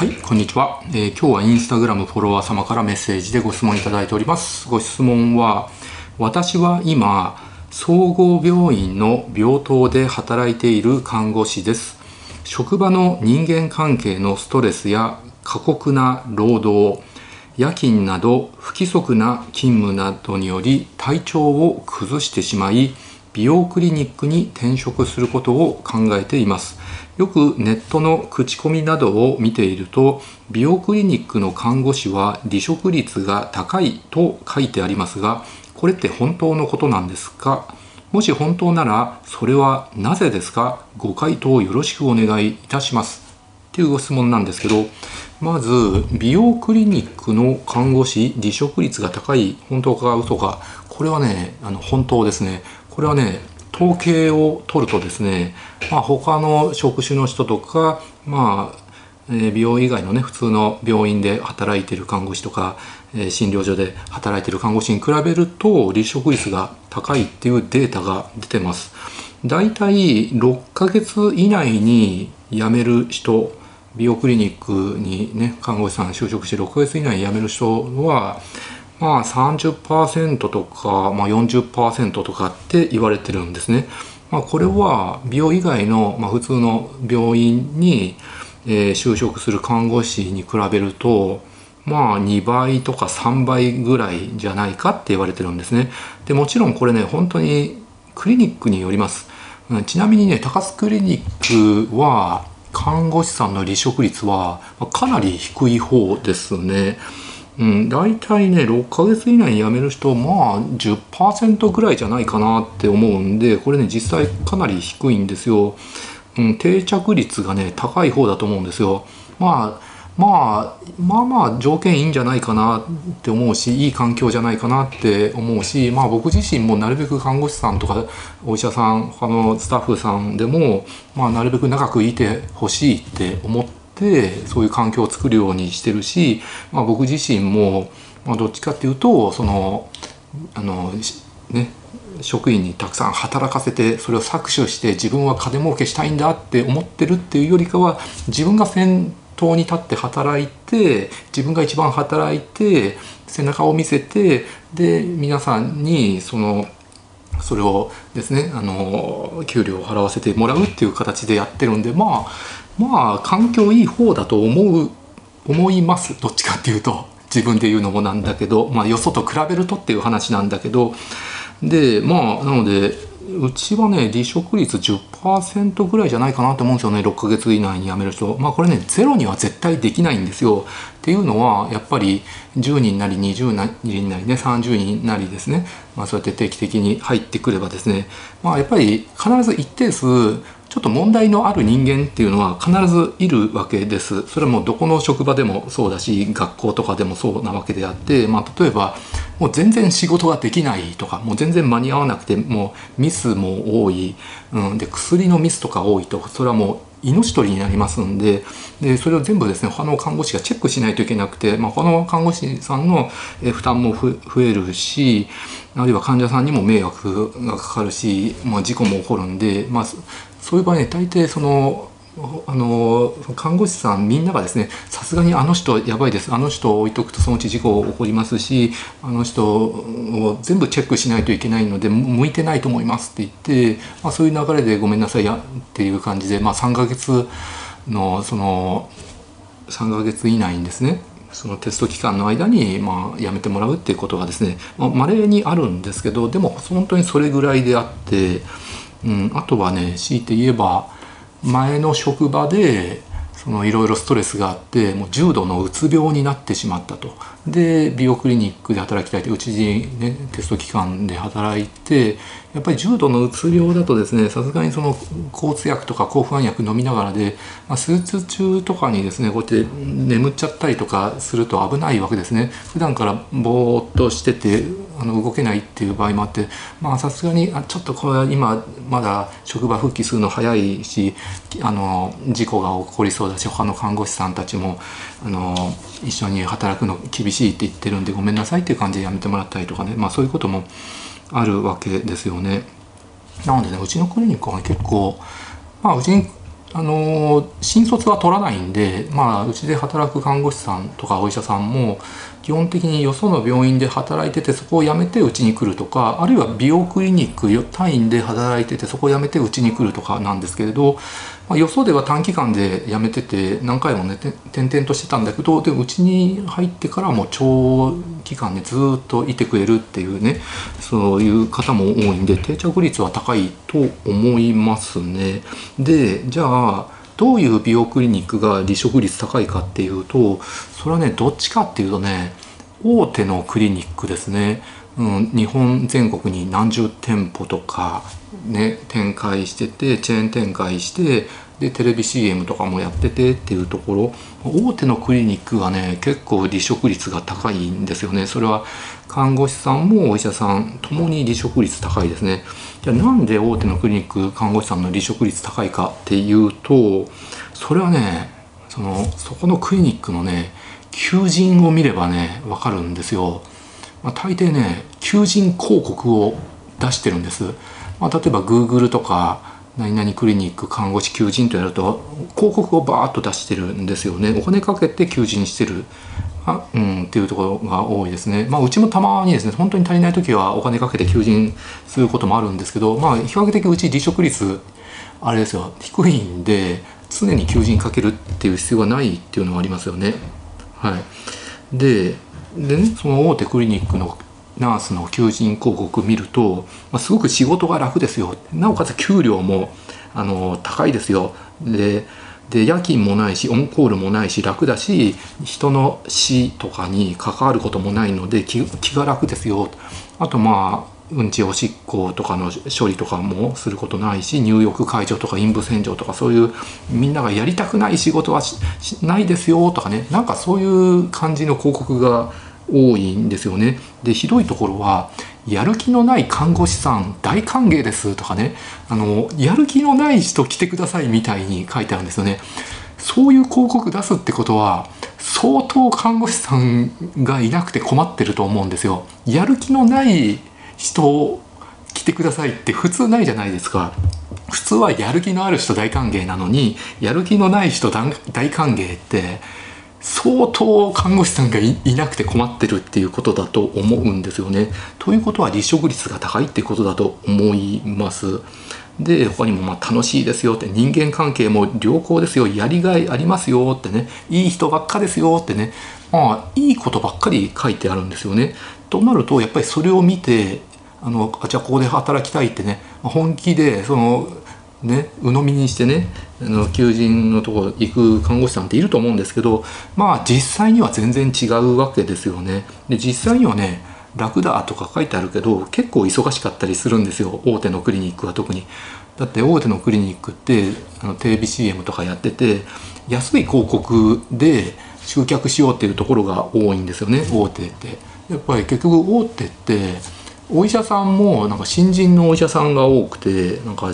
はい、こんにちは、えー、今日はインスタグラムフォロワー様からメッセージでご質問いただいております。ご質問は、私は今、総合病院の病棟で働いている看護師です。職場の人間関係のストレスや過酷な労働、夜勤など不規則な勤務などにより体調を崩してしまい、美容クリニックに転職することを考えていますよくネットの口コミなどを見ていると美容クリニックの看護師は離職率が高いと書いてありますがこれって本当のことなんですか？もし本当ならそれはなぜですか？ご回答よろしくお願いいたします。っていうご質問なんですけどまず美容クリニックの看護師離職率が高い本当か嘘か？これはねあの本当ですね。これはね統計を取るとですね、まあ、他の職種の人とか、まあえ美容以外のね普通の病院で働いてる看護師とか、え診療所で働いてる看護師に比べると離職率が高いっていうデータが出てます。だいたい6ヶ月以内に辞める人美容クリニックにね看護師さん就職して6ヶ月以内に辞める人はまあ30%とか、まあ、40%とかって言われてるんですね。まあ、これは美容以外の、まあ、普通の病院に、えー、就職する看護師に比べるとまあ2倍とか3倍ぐらいじゃないかって言われてるんですね。でもちろんこれね本当にクリニックによります。ちなみにね高須クリニックは看護師さんの離職率はかなり低い方ですね。うん、大体ね6ヶ月以内に辞める人まあ10%ぐらいじゃないかなって思うんでこれね実際かなり低いんですよ、うん、定着率がね高い方だと思うんですよ。まあまあまあまあ条件いいんじゃないかなって思うしいい環境じゃないかなって思うしまあ僕自身もなるべく看護師さんとかお医者さん他のスタッフさんでも、まあ、なるべく長くいてほしいって思っててそういう環境を作るようにしてるし、まあ、僕自身も、まあ、どっちかっていうとそのあのね職員にたくさん働かせてそれを搾取して自分は金儲けしたいんだって思ってるっていうよりかは自分が先頭に立って働いて自分が一番働いて背中を見せてで皆さんにそのそれをですねあの給料を払わせてもらうっていう形でやってるんでまあまあ環境いい方だと思う思います。どっちかっていうと。自分で言うのもなんだけど、まあ、よそと比べるとっていう話なんだけど。でまあなのでうちはね離職率10%ぐらいじゃないかなと思うんですよね。6ヶ月以内に辞める人。まあこれねゼロには絶対できないんですよ。っていうのはやっぱり10人なり20人なりね30人なりですね、まあ、そうやって定期的に入ってくればですね。まあやっぱり必ず一定数ちょっと問題のある人間っていうのは必ずいるわけです。それはもうどこの職場でもそうだし学校とかでもそうなわけであって、まあ、例えばもう全然仕事ができないとかもう全然間に合わなくてもうミスも多い、うん、で薬のミスとか多いとそれはもう命取りになりますんででそれを全部ですね他の看護師がチェックしないといけなくて、まあ、他の看護師さんの負担も増えるしあるいは患者さんにも迷惑がかかるし、まあ、事故も起こるんで、まあ、そういう場合ね大抵そのあの看護師さんみんながですねさすがにあの人やばいです。あの人を置いとくとそのうち事故起こりますしあの人を全部チェックしないといけないので向いてないと思いますって言って、まあ、そういう流れでごめんなさいやっていう感じで、まあ、3ヶ月のその3ヶ月以内にですねそのテスト期間の間に、まあ、やめてもらうっていうことがですねまれ、にあるんですけどでも本当にそれぐらいであって、うん、あとはね強いて言えば前の職場でそのいろいろストレスがあってもう重度のうつ病になってしまったと。で美容クリニックで働きたいとうちに、ね、テスト機関で働いてやっぱり重度のうつ病だとですねさすがにその抗うつ薬とか抗不安薬飲みながらで、まあ、手術中とかにですねこうやって眠っちゃったりとかすると危ないわけですね。普段からぼーっとしててあの動けないっていう場合もあってまあさすがにあちょっとこれは今まだ職場復帰するの早いしあの事故が起こりそうだし他の看護師さんたちもあの一緒に働くの厳しいって言ってるんでごめんなさいっていう感じでやめてもらったりとかねまあそういうこともあるわけですよね。なのでねうちのクリニックは結構まあうちにあの新卒は取らないんで、まあ、うちで働く看護師さんとかお医者さんも基本的によその病院で働いててそこを辞めてうちに来るとかあるいは美容クリニック単位で働いててそこを辞めてうちに来るとかなんですけれど、まあ、よそでは短期間で辞めてて何回もね転々としてたんだけどでうちに入ってからも長期間ねずっといてくれるっていうねそういう方も多いんで定着率は高いと思いますね。でじゃあどういう美容クリニックが離職率高いかっていうとそれはねどっちかっていうとね大手のクリニックですね。うん、日本全国に何十店舗とかね展開しててチェーン展開してでテレビ CM とかもやっててっていうところ。大手のクリニックはね結構離職率が高いんですよね。それは看護師さんもお医者さんともに離職率高いですね。じゃあなんで大手のクリニック看護師さんの離職率高いかっていうとそれはねそのそこのクリニックのね求人を見ればね分かるんですよ、まあ、大抵ね求人広告を出してるんです、まあ、例えば Google とか何々クリニック看護師求人とやると広告をバーッと出してるんですよね。お金かけて求人してる。あ、うん、っていうところが多いですね。まあうちもたまにですね本当に足りない時はお金かけて求人することもあるんですけどまあ比較的うち離職率あれですよ。低いんで常に求人かけるっていう必要がないっていうのはありますよね。はい。ででねその大手クリニックのナースの求人広告見ると、まあ、すごく仕事が楽ですよ。なおかつ給料もあの高いですよ。でで夜勤もないしオンコールもないし楽だし人の死とかに関わることもないので気が楽ですよ。あとまあうんちおしっことかの処理とかもすることないし入浴介助とか陰部洗浄とかそういうみんながやりたくない仕事はしないですよとかね。なんかそういう感じの広告が多いんですよね。でひどいところはやる気のない看護師さん大歓迎ですとかねあのやる気のない人来てくださいみたいに書いてあるんですよね。そういう広告出すってことは相当看護師さんがいなくて困ってると思うんですよ。やる気のない人来てくださいって普通ないじゃないですか。普通はやる気のある人大歓迎なのにやる気のない人大歓迎って相当看護師さんがいなくて困ってるっていうことだと思うんですよね。ということは離職率が高いってことだと思います。で他にもまあ楽しいですよって人間関係も良好ですよやりがいありますよってねいい人ばっかですよってねまあいいことばっかり書いてあるんですよね。となるとやっぱりそれを見てあのじゃあここで働きたいってね本気でそのね鵜呑みにしてねあの求人のとこ行く看護師さんっていると思うんですけどまあ実際には全然違うわけですよね。で実際にはね楽だとか書いてあるけど結構忙しかったりするんですよ大手のクリニックは特に。だって大手のクリニックってあのテレビ CM とかやってて安い広告で集客しようっていうところが多いんですよね大手って。やっぱり結局大手ってお医者さんもなんか新人のお医者さんが多くてなんか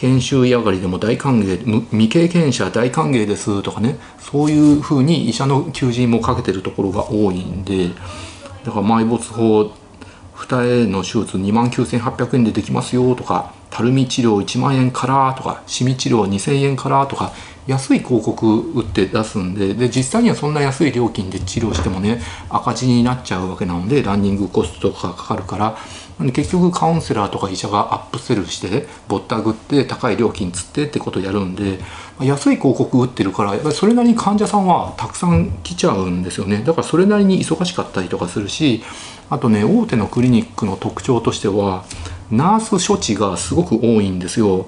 研修医上がりでも大歓迎未経験者大歓迎ですとかねそういうふうに医者の求人もかけてるところが多いんでだから埋没法二重の手術2万9800円でできますよとかたるみ治療1万円からとかシミ治療2000円からとか安い広告打って出すんでで実際にはそんな安い料金で治療してもね赤字になっちゃうわけなのでランニングコストとかかかるから結局カウンセラーとか医者がアップセルしてぼったくって高い料金つってってことをやるんで安い広告打ってるからやっぱりそれなりに患者さんはたくさん来ちゃうんですよね。だからそれなりに忙しかったりとかするしあとね大手のクリニックの特徴としてはナース処置がすごく多いんですよ。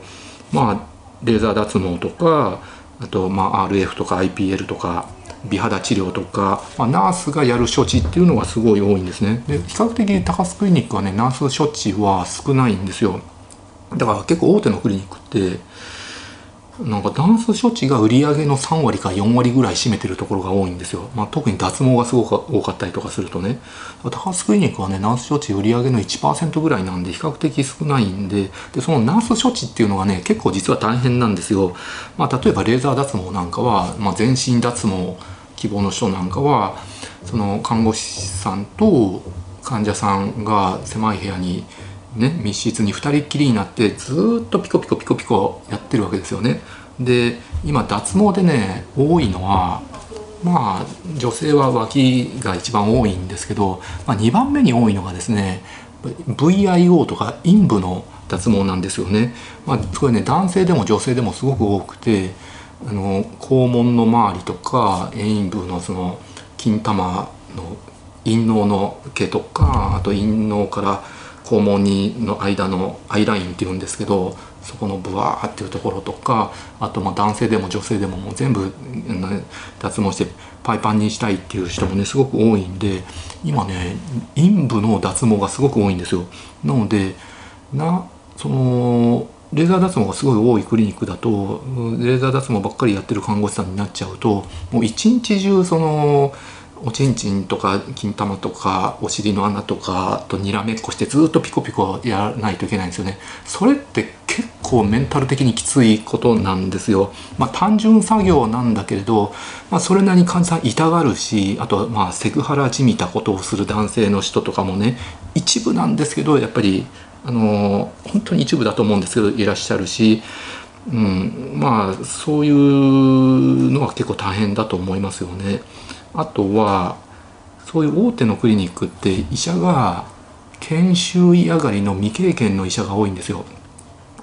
まあレーザー脱毛とかあとまあ RF とか IPL とか。美肌治療とか、まあ、ナースがやる処置っていうのがすごい多いんですね。で比較的高須クリニックはねナース処置は少ないんですよ。だから結構大手のクリニックってなんかダンス処置が売り上げの3割か4割ぐらい占めてるところが多いんですよ、まあ、特に脱毛がすごく多かったりとかするとね。高須クリニックはねナース処置売り上げの1%ぐらいなんで比較的少ないんででそのナース処置っていうのがね結構実は大変なんですよ、まあ、例えばレーザー脱毛なんかは、まあ、全身脱毛希望の人なんかはその看護師さんと患者さんが狭い部屋にね、密室に2人っきりになってずっとピコピコピコピコやってるわけですよね。で今脱毛でね多いのはまあ女性は脇が一番多いんですけど、まあ、2番目に多いのがですね VIO とか陰部の脱毛なんですよね。まあ、これね男性でも女性でもすごく多くてあの肛門の周りとか陰部のその金玉の陰嚢の毛とかあと陰嚢から肛門にの間のアイラインっていうんですけどそこのブワーっていうところとかあとまあ男性でも女性でももう全部脱毛してパイパンにしたいっていう人もねすごく多いんで今ね陰部の脱毛がすごく多いんですよ。なのでなそのレーザー脱毛がすごい多いクリニックだとレーザー脱毛ばっかりやってる看護師さんになっちゃうともう一日中そのおちんちんとか金玉とかお尻の穴とかとにらめっこしてずっとピコピコやらないといけないんですよね。それって結構メンタル的にきついことなんですよ。まあ単純作業なんだけれど、まあ、それなりに患者さん痛がるしあとはまあセクハラじみたことをする男性の人とかもね一部なんですけどやっぱりあの本当に一部だと思うんですけどいらっしゃるしうん、まあそういうのは結構大変だと思いますよね。あとはそういう大手のクリニックって医者が研修医上がりの未経験の医者が多いんですよ。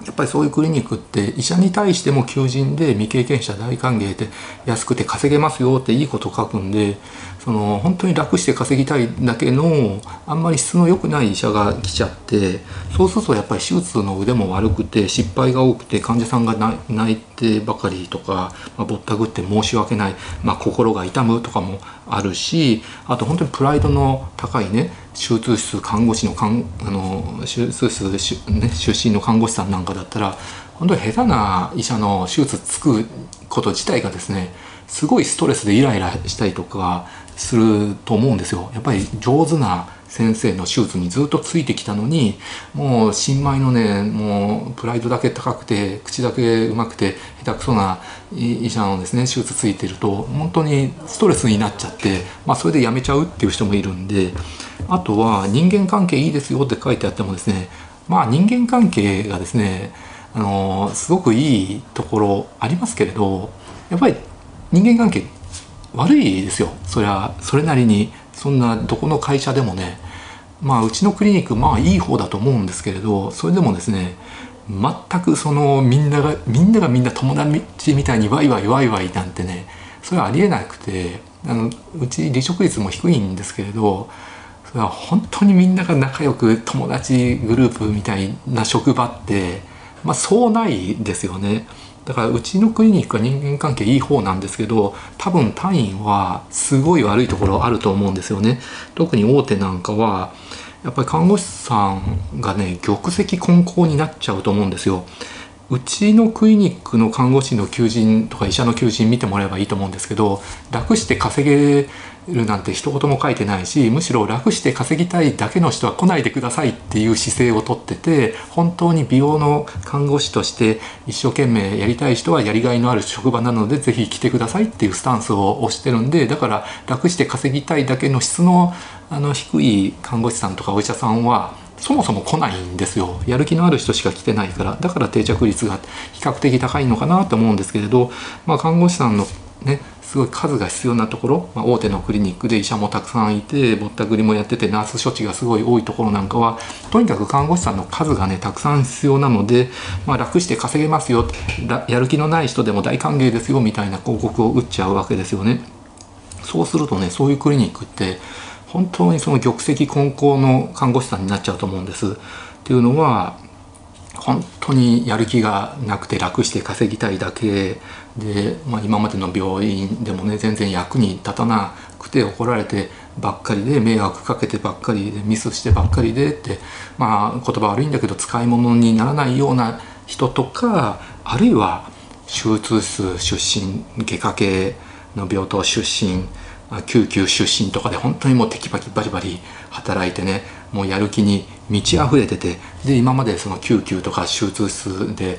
やっぱりそういうクリニックって医者に対しても求人で未経験者大歓迎で安くて稼げますよっていいこと書くんでその本当に楽して稼ぎたいだけのあんまり質の良くない医者が来ちゃってそうするとやっぱり手術の腕も悪くて失敗が多くて患者さんが泣いてばかりとか、まあ、ぼったくって申し訳ない、まあ、心が痛むとかもあるしあと本当にプライドの高いね手術室看護師のかんあの手術室し、ね、出身の看護師さんなんかだったら本当に下手な医者の手術つくこと自体がですねすごいストレスでイライラしたりとかすると思うんですよ。やっぱり上手な先生の手術にずっとついてきたのにもう新米のねもうプライドだけ高くて口だけうまくて下手くそな医者のですね手術ついてると本当にストレスになっちゃって、まあ、それでやめちゃうっていう人もいるんであとは人間関係いいですよって書いてあってもですねまあ人間関係がですねあのすごくいいところありますけれどやっぱり人間関係悪いですよ。それはそれなりにそんなどこの会社でもねまあうちのクリニックまあいい方だと思うんですけれどそれでもですね全くそのみんながみんながみんな友達みたいにワイワイワイワイなんてねそれはありえなくてあのうち離職率も低いんですけれど本当にみんなが仲良く友達グループみたいな職場ってまあそうないですよね。だからうちのクリニックは人間関係いい方なんですけど多分単位はすごい悪いところあると思うんですよね特に大手なんかはやっぱり看護師さんがね玉石混交になっちゃうと思うんですようちのクリニックの看護師の求人とか医者の求人見てもらえばいいと思うんですけど楽して稼げるなんて一言も書いてないしむしろ楽して稼ぎたいだけの人は来ないでくださいっていう姿勢をとってて本当に美容の看護師として一生懸命やりたい人はやりがいのある職場なので是非来てくださいっていうスタンスを押してるんでだから楽して稼ぎたいだけの質のあの低い看護師さんとかお医者さんはそもそも来ないんですよ。やる気のある人しか来てないから。だから定着率が比較的高いのかなと思うんですけれど、まあ、看護師さんのねすごい数が必要なところ、まあ、大手のクリニックで医者もたくさんいてぼったくりもやっててナース処置がすごい多いところなんかはとにかく看護師さんの数がねたくさん必要なので、まあ、楽して稼げますよやる気のない人でも大歓迎ですよみたいな広告を打っちゃうわけですよね。そうするとねそういうクリニックって本当にその玉石混交の看護師さんになっちゃうと思うんです。っていうのは本当にやる気がなくて楽して稼ぎたいだけで、まあ、今までの病院でもね全然役に立たなくて怒られてばっかりで迷惑かけてばっかりでミスしてばっかりでってまあ言葉悪いんだけど使い物にならないような人とかあるいは手術室出身外科系の病棟出身救急出身とかで本当にもうテキパキバリバリ働いてねもうやる気に満ち溢れててで今までその救急とか手術室で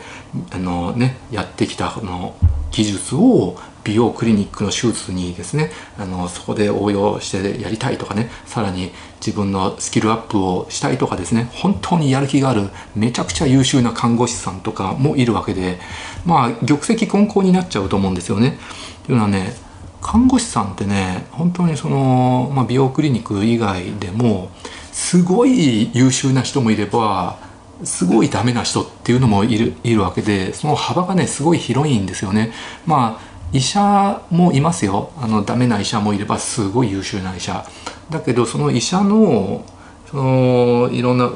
あの、ね、やってきたの技術を美容クリニックの手術にですねあのそこで応用してやりたいとかねさらに自分のスキルアップをしたいとかですね本当にやる気があるめちゃくちゃ優秀な看護師さんとかもいるわけでまあ玉石混交になっちゃうと思うんですよね。というのはね看護師さんってね本当にその、まあ、美容クリニック以外でもすごい優秀な人もいればすごいダメな人っていうのもいるいるわけでその幅がねすごい広いんですよね。まあ医者もいますよあのダメな医者もいればすごい優秀な医者だけどその医者のそのいろんな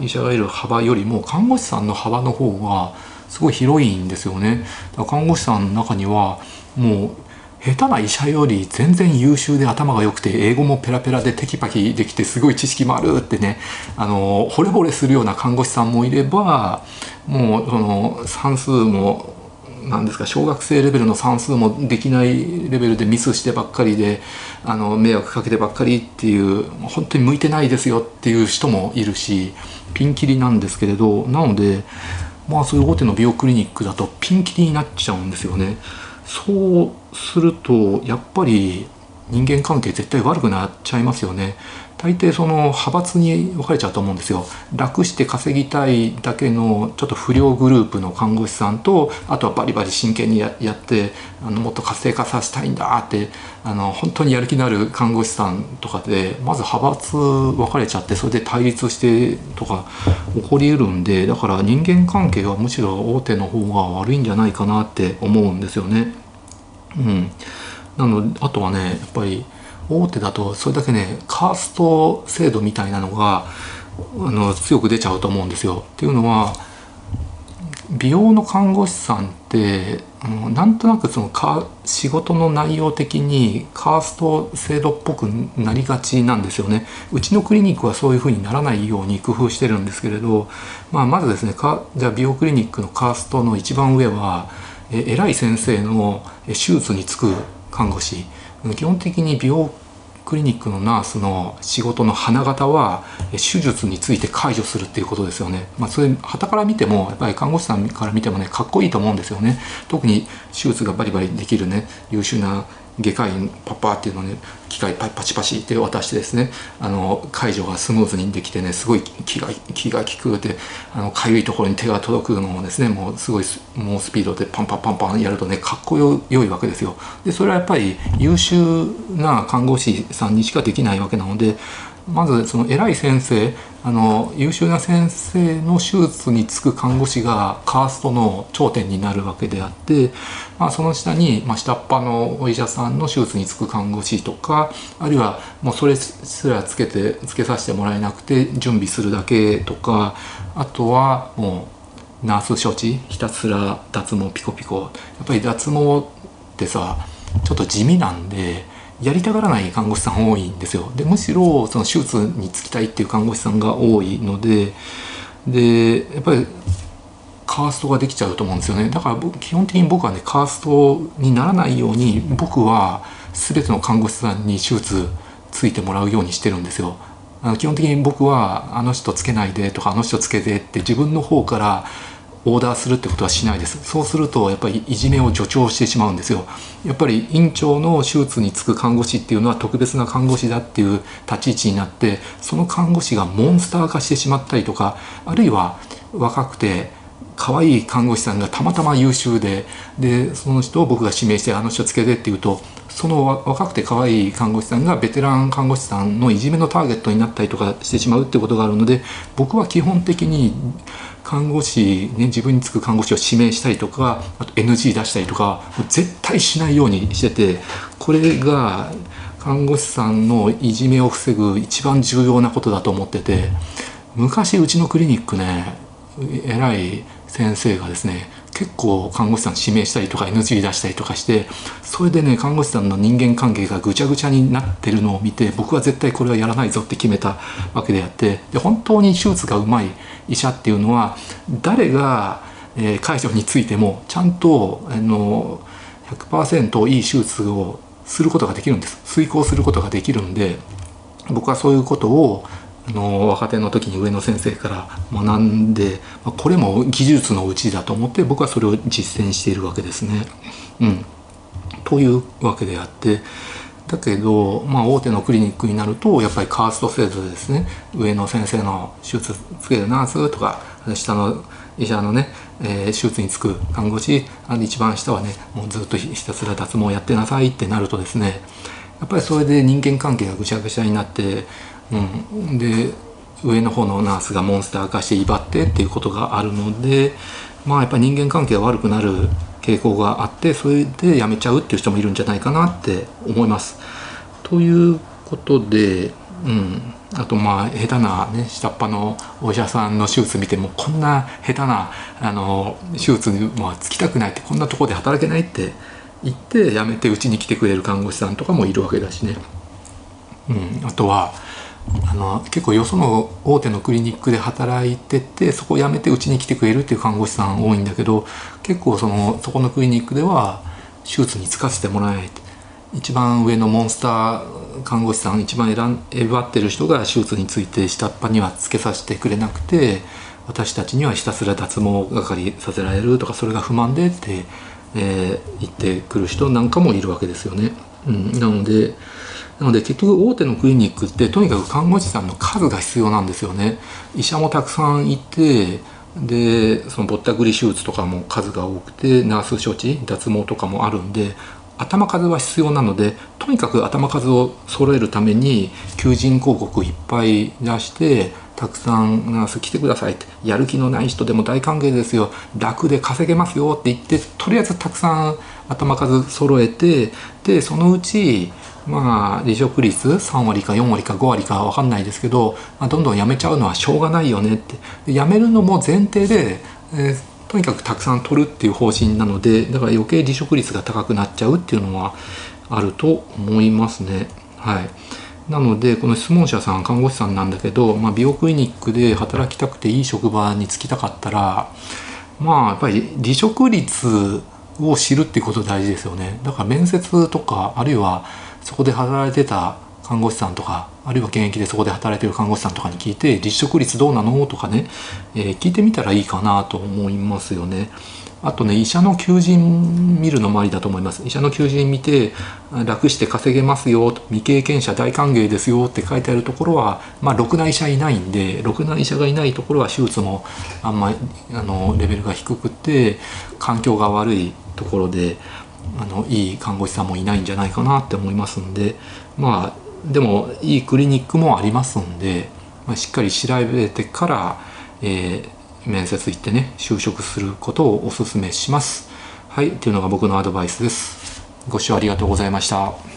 医者がいる幅よりも看護師さんの幅の方がすごい広いんですよね。だから看護師さんの中にはもう下手な医者より全然優秀で頭が良くて英語もペラペラでテキパキできてすごい知識もあるってねあの惚れ惚れするような看護師さんもいればもうその算数も何ですか小学生レベルの算数もできないレベルでミスしてばっかりであの迷惑かけてばっかりっていう本当に向いてないですよっていう人もいるしピンキリなんですけれどなのでまあそういう大手の美容クリニックだとピンキリになっちゃうんですよね。そうするとやっぱり人間関係絶対悪くなっちゃいますよね。大抵その派閥に分かれちゃうと思うんですよ楽して稼ぎたいだけのちょっと不良グループの看護師さんとあとはバリバリ真剣にやってあのもっと活性化させたいんだってあの本当にやる気のある看護師さんとかでまず派閥分かれちゃってそれで対立してとか起こりうるんでだから人間関係はむしろ大手の方が悪いんじゃないかなって思うんですよね。うん、なのあとはねやっぱり大手だとそれだけねカースト制度みたいなのがあの強く出ちゃうと思うんですよ。っていうのは美容の看護師さんってなんとなくそのか仕事の内容的にカースト制度っぽくなりがちなんですよね。うちのクリニックはそういうふうにならないように工夫してるんですけれど、まあ、まずですねかじゃあ美容クリニックのカーストの一番上はえ偉い先生の手術に就く看護師基本的に美容クリニックのナースの仕事の花形は手術について解除するっていうことですよね。まあ、それ旗から見てもやっぱり看護師さんから見てもねかっこいいと思うんですよね。特に手術がバリバリできるね優秀な外科医パッパーっていうのに機械パチパチって渡してですねあの解除がスムーズにできてねすごい気が気が利くってあの痒いところに手が届くのもですねもうすごい猛スピードでパンパンパンパンやるとねかっこよよいわけですよ。でそれはやっぱり優秀な看護師さんにしかできないわけなのでまずその偉い先生あの優秀な先生の手術に就く看護師がカーストの頂点になるわけであって、まあ、その下に、まあ、下っ端のお医者さんの手術に就く看護師とかあるいはもうそれすらつけてつけさせてもらえなくて準備するだけとかあとはもうナース処置ひたすら脱毛ピコピコやっぱり脱毛ってさちょっと地味なんで。やりたがらない看護師さん多いんですよ。でむしろその手術に就きたいっていう看護師さんが多いのででやっぱりカーストができちゃうと思うんですよね。だから基本的に僕はねカーストにならないように僕は全ての看護師さんに手術ついてもらうようにしてるんですよ。基本的に僕はあの人つけないでとかあの人つけてって自分の方からオーダーするってことはしないです。そうするとやっぱりいじめを助長してしまうんですよ。やっぱり院長の手術に就く看護師っていうのは特別な看護師だっていう立ち位置になってその看護師がモンスター化してしまったりとかあるいは若くて可愛い看護師さんがたまたま優秀ででその人を僕が指名してあの人つけてって言うとその若くて可愛い看護師さんがベテラン看護師さんのいじめのターゲットになったりとかしてしまうってことがあるので僕は基本的に看護師、ね、自分につく看護師を指名したりとかあと NG 出したりとか絶対しないようにしててこれが看護師さんのいじめを防ぐ一番重要なことだと思ってて昔うちのクリニックね偉い先生がですね結構看護師さん指名したりとか NG 出したりとかしてそれでね看護師さんの人間関係がぐちゃぐちゃになってるのを見て僕は絶対これはやらないぞって決めたわけであってで本当に手術がうまい医者っていうのは誰が、えー、介助についてもちゃんとあの100%いい手術をすることができるんです。遂行することができるんで僕はそういうことをあの若手の時に上野先生から学んでこれも技術のうちだと思って僕はそれを実践しているわけですね。うんというわけであってだけど、まあ、大手のクリニックになるとやっぱりカースト制度でですね上の先生の手術つけるナースとか下の医者のね、えー、手術につく看護師あの一番下はねもうずっとひたすら脱毛やってなさいってなるとですねやっぱりそれで人間関係がぐちゃぐちゃになって、うん、で上の方のナースがモンスター化して威張ってっていうことがあるのでまあやっぱり人間関係が悪くなる傾向があってそれで辞めちゃうっていう人もいるんじゃないかなって思います。ということで、うん、あとまあ下手な、ね、下っ端のお医者さんの手術見てもこんな下手なあの手術に、まあ、つきたくないってこんなとこで働けないって言って辞めてうちに来てくれる看護師さんとかもいるわけだしね。うん、あとはあの結構よその大手のクリニックで働いててそこを辞めてうちに来てくれるっていう看護師さん多いんだけど結構そのそこのクリニックでは手術に就かせてもらえない一番上のモンスター看護師さん一番選んばってる人が手術について下っ端にはつけさせてくれなくて私たちにはひたすら脱毛係させられるとかそれが不満でって、えー、言ってくる人なんかもいるわけですよね。うん、なのでなので結局大手のクリニックってとにかく看護師さんの数が必要なんですよね。医者もたくさんいてでそのぼったくり手術とかも数が多くてナース処置脱毛とかもあるんで頭数は必要なのでとにかく頭数を揃えるために求人広告いっぱい出してたくさん来てくださいって。やる気のない人でも大歓迎ですよ。楽で稼げますよって言ってとりあえずたくさん頭数揃えてでそのうちまあ離職率3割か4割か5割か分かんないですけど、まあ、どんどん辞めちゃうのはしょうがないよねって。辞めるのも前提で、えー、とにかくたくさん取るっていう方針なのでだから余計離職率が高くなっちゃうっていうのはあると思いますね。はい、なのでこの質問者さん看護師さんなんだけど、まあ、美容クリニックで働きたくていい職場に就きたかったらまあやっぱり離職率を知るっていうこと大事ですよね。だから面接とかあるいはそこで働いてた看護師さんとかあるいは現役でそこで働いてる看護師さんとかに聞いて離職率どうなの？とかね、えー、聞いてみたらいいかなと思いますよね。あとね医者の求人見るのもありだと思います。医者の求人見て楽して稼げますよ未経験者大歓迎ですよって書いてあるところはまあろくな医者いないんでろくな医者がいないところは手術もあんまりあのレベルが低くて環境が悪いところであのいい看護師さんもいないんじゃないかなって思いますんでまあでもいいクリニックもありますんで、まあ、しっかり調べてから、えー、面接行ってね就職することをお勧めします。はい、というのが僕のアドバイスです。ご視聴ありがとうございました。